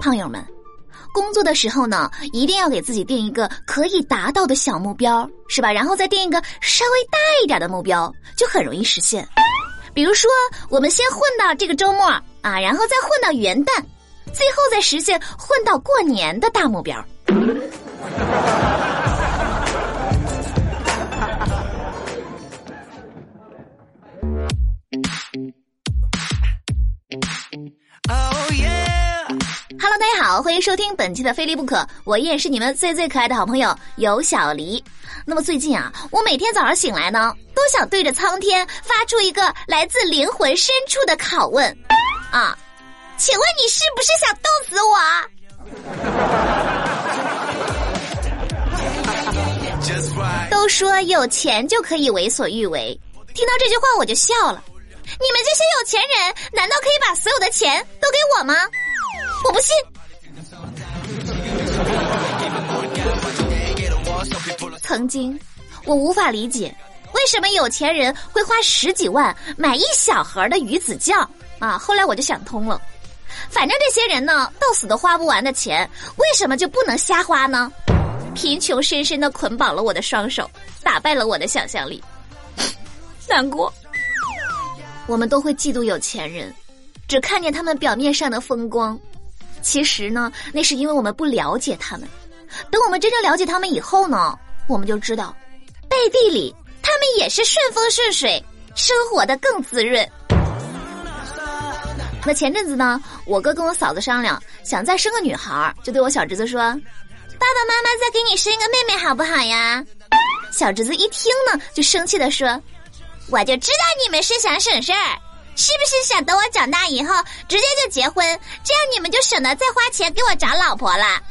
胖友们，工作的时候呢，一定要给自己定一个可以达到的小目标，是吧？然后再定一个稍微大一点的目标，就很容易实现。比如说，我们先混到这个周末啊，然后再混到元旦，最后再实现混到过年的大目标。欢迎收听本期的《非离不可》，我依然是你们最最可爱的好朋友有小黎。那么最近啊，我每天早上醒来呢，都想对着苍天发出一个来自灵魂深处的拷问啊，请问你是不是想冻死我？都说有钱就可以为所欲为，听到这句话我就笑了。你们这些有钱人，难道可以把所有的钱都给我吗？我不信。曾经，我无法理解为什么有钱人会花十几万买一小盒的鱼子酱啊！后来我就想通了，反正这些人呢，到死都花不完的钱，为什么就不能瞎花呢？贫穷深深的捆绑了我的双手，打败了我的想象力，难过。我们都会嫉妒有钱人，只看见他们表面上的风光，其实呢，那是因为我们不了解他们。等我们真正了解他们以后呢，我们就知道，背地里他们也是顺风顺水，生活的更滋润。那前阵子呢，我哥跟我嫂子商量，想再生个女孩，就对我小侄子说：“爸爸妈妈再给你生一个妹妹好不好呀？”小侄子一听呢，就生气的说。我就知道你们是想省事儿，是不是想等我长大以后直接就结婚，这样你们就省得再花钱给我找老婆了？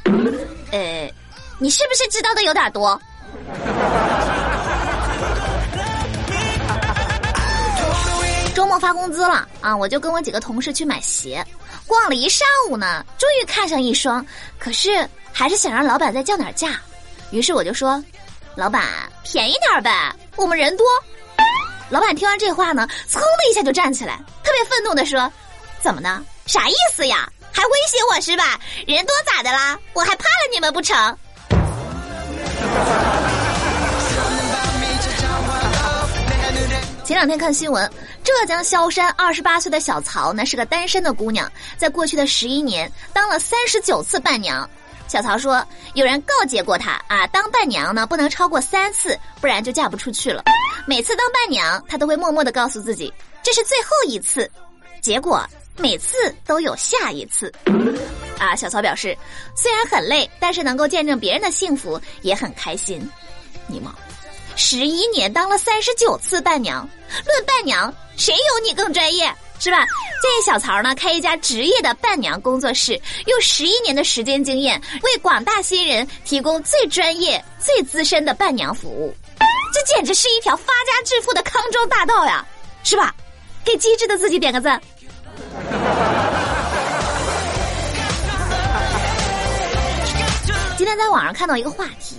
呃，你是不是知道的有点多？周末发工资了啊，我就跟我几个同事去买鞋，逛了一上午呢，终于看上一双，可是还是想让老板再降点价，于是我就说：“老板便宜点呗，我们人多。”老板听完这话呢，噌的一下就站起来，特别愤怒的说：“怎么呢？啥意思呀？还威胁我是吧？人多咋的啦？我还怕了你们不成？”前两天看新闻，浙江萧山二十八岁的小曹呢是个单身的姑娘，在过去的十一年当了三十九次伴娘。小曹说：“有人告诫过他啊，当伴娘呢不能超过三次，不然就嫁不出去了。每次当伴娘，他都会默默的告诉自己这是最后一次，结果每次都有下一次。”啊，小曹表示，虽然很累，但是能够见证别人的幸福也很开心。你妈，十一年当了三十九次伴娘，论伴娘，谁有你更专业？是吧？建议小曹呢开一家职业的伴娘工作室，用十一年的时间经验，为广大新人提供最专业、最资深的伴娘服务。这简直是一条发家致富的康庄大道呀，是吧？给机智的自己点个赞。今天在网上看到一个话题：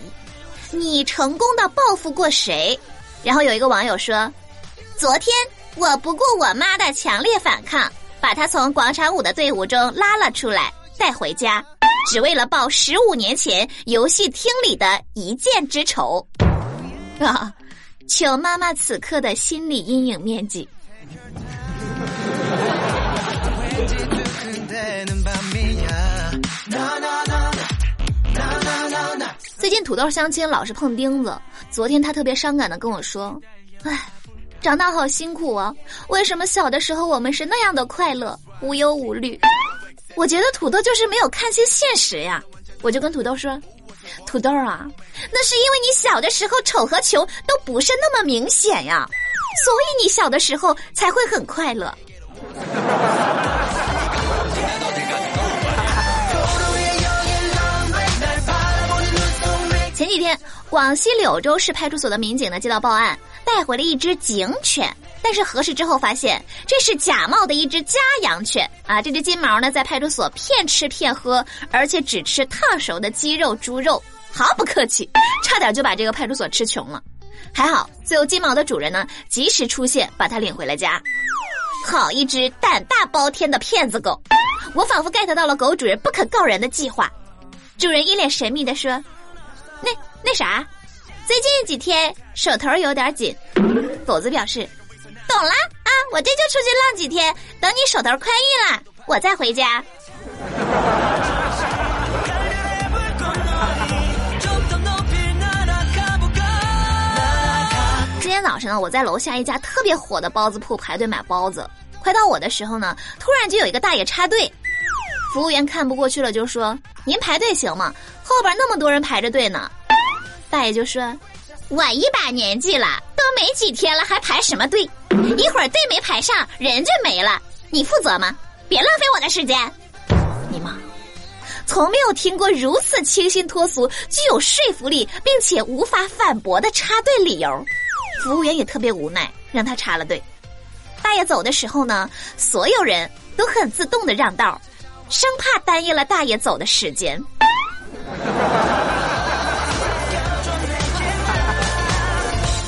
你成功的报复过谁？然后有一个网友说：昨天。我不顾我妈的强烈反抗，把她从广场舞的队伍中拉了出来，带回家，只为了报十五年前游戏厅里的一箭之仇。啊，求妈妈此刻的心理阴影面积。最近土豆相亲老是碰钉子，昨天他特别伤感的跟我说：“唉。”长大好辛苦啊！为什么小的时候我们是那样的快乐，无忧无虑？我觉得土豆就是没有看清现实呀！我就跟土豆说：“土豆啊，那是因为你小的时候丑和穷都不是那么明显呀，所以你小的时候才会很快乐。”几天，广西柳州市派出所的民警呢接到报案。带回了一只警犬，但是核实之后发现这是假冒的一只家养犬啊！这只金毛呢，在派出所骗吃骗喝，而且只吃烫熟的鸡肉、猪肉，毫不客气，差点就把这个派出所吃穷了。还好，最后金毛的主人呢及时出现，把它领回了家。好一只胆大包天的骗子狗！我仿佛 get 到了狗主人不可告人的计划。主人一脸神秘的说：“那那啥，最近几天手头有点紧。”狗子表示：“懂了啊，我这就出去浪几天，等你手头宽裕了，我再回家。”今天早上呢，我在楼下一家特别火的包子铺排队买包子，快到我的时候呢，突然就有一个大爷插队，服务员看不过去了，就说：“您排队行吗？后边那么多人排着队呢。”大爷就说：“我一把年纪了，都没几天了，还排什么队？一会儿队没排上，人就没了，你负责吗？别浪费我的时间。”你妈，从没有听过如此清新脱俗、具有说服力，并且无法反驳的插队理由。服务员也特别无奈，让他插了队。大爷走的时候呢，所有人都很自动的让道，生怕耽误了大爷走的时间。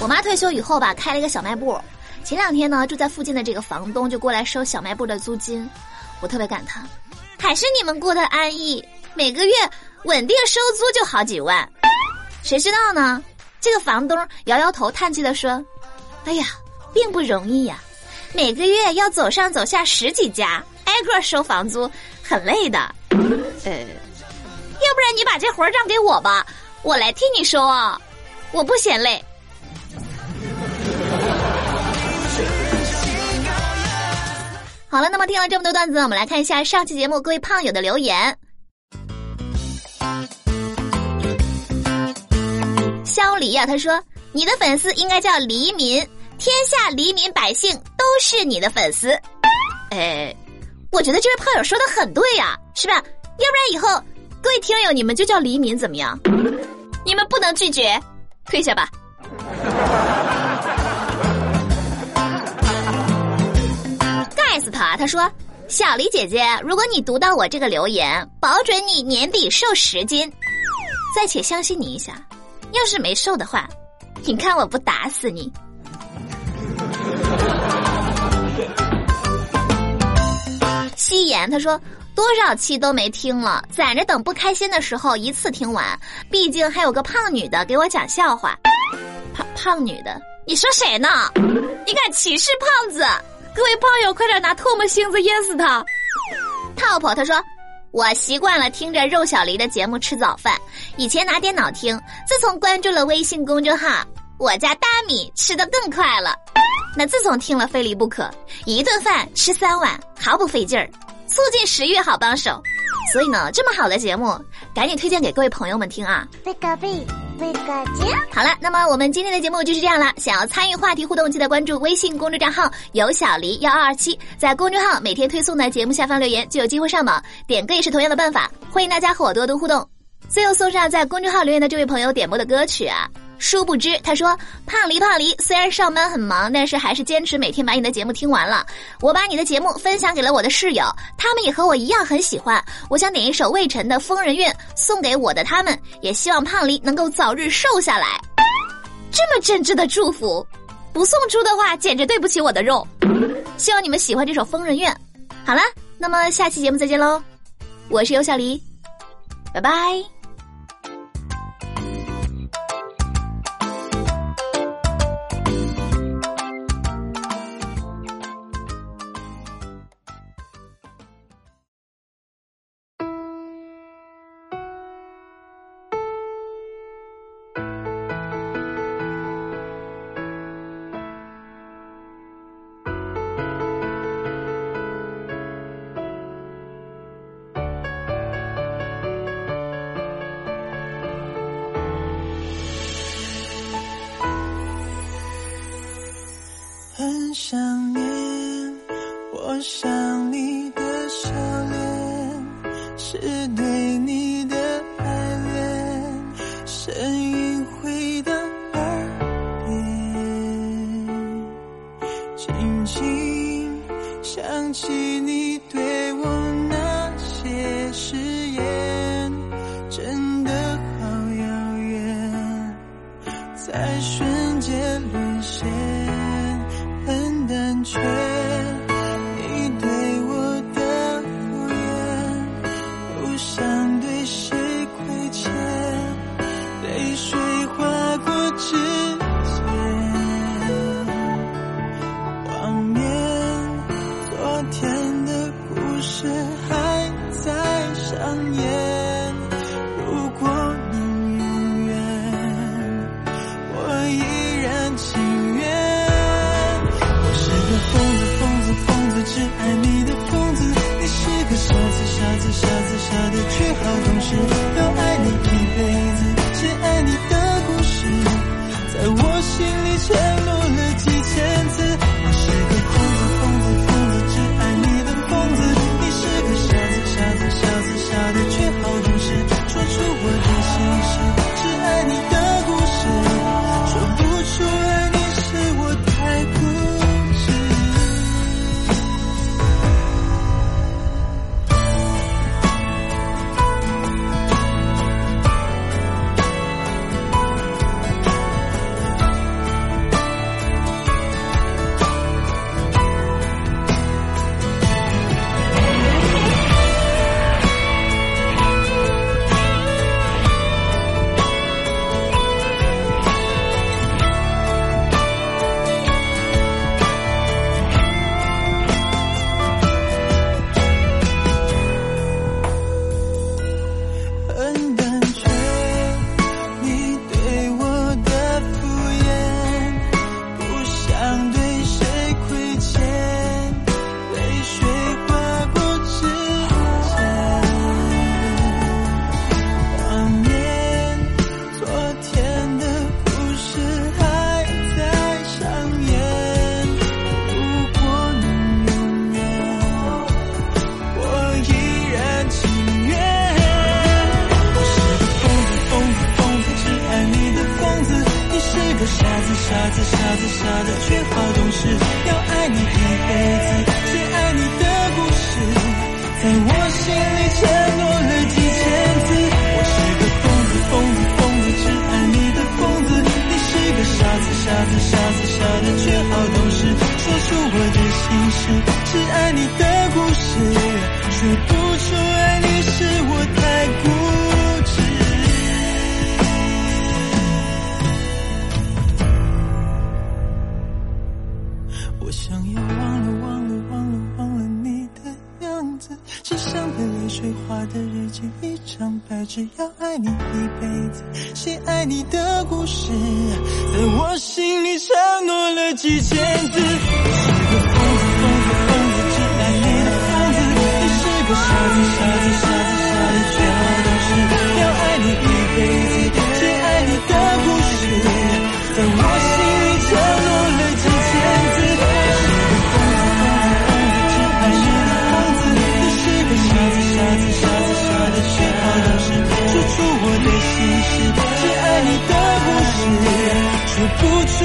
我妈退休以后吧，开了一个小卖部。前两天呢，住在附近的这个房东就过来收小卖部的租金，我特别感叹，还是你们过得安逸，每个月稳定收租就好几万。谁知道呢？这个房东摇摇头，叹气的说：“哎呀，并不容易呀，每个月要走上走下十几家，挨个收房租，很累的。呃，要不然你把这活儿让给我吧，我来替你收啊，我不嫌累。”好了，那么听了这么多段子，我们来看一下上期节目各位胖友的留言。肖黎呀，他说：“你的粉丝应该叫黎民，天下黎民百姓都是你的粉丝。”哎，我觉得这位炮友说的很对呀，是吧？要不然以后各位听友你们就叫黎民怎么样？你们不能拒绝，退下吧。盖死他！他说：“小黎姐姐，如果你读到我这个留言，保准你年底瘦十斤。暂且相信你一下。”要是没瘦的话，你看我不打死你！夕颜他说多少期都没听了，攒着等不开心的时候一次听完。毕竟还有个胖女的给我讲笑话，胖胖女的，你说谁呢？你敢歧视胖子？各位胖友，快点拿唾沫星子淹死他！Top 他说。我习惯了听着肉小黎的节目吃早饭，以前拿电脑听，自从关注了微信公众号，我家大米吃的更快了。那自从听了非离不可，一顿饭吃三碗毫不费劲儿，促进食欲好帮手。所以呢，这么好的节目，赶紧推荐给各位朋友们听啊！好了，那么我们今天的节目就是这样了。想要参与话题互动，记得关注微信公众账号“有小黎幺二二七”，在公众号每天推送的节目下方留言，就有机会上榜。点歌也是同样的办法，欢迎大家和我多多互动。最后送上在公众号留言的这位朋友点播的歌曲啊。殊不知，他说：“胖黎胖黎，虽然上班很忙，但是还是坚持每天把你的节目听完了。我把你的节目分享给了我的室友，他们也和我一样很喜欢。我想点一首魏晨的《疯人院》送给我的他们，也希望胖黎能够早日瘦下来。这么真挚的祝福，不送出的话简直对不起我的肉。希望你们喜欢这首《疯人院》。好了，那么下期节目再见喽，我是尤小黎，拜拜。”想念，我想你的笑脸，是对你的爱恋，声音回到耳边，轻轻想起你对我那些誓言，爱你的故事，说不出爱你是我太固执。我想要忘了忘了忘了忘了你的样子，只想被泪水画的日记一张白纸，要爱你一辈子，写爱你的故事，在我心里承诺了几千字。傻子傻子傻的却都是要爱你一辈子只爱你的故事？在我心里承诺了几千字我是个疯子疯子疯子只爱你的疯子你是个傻子傻子傻子傻的却好懂事？说出我的心事？只爱你的故事？说不出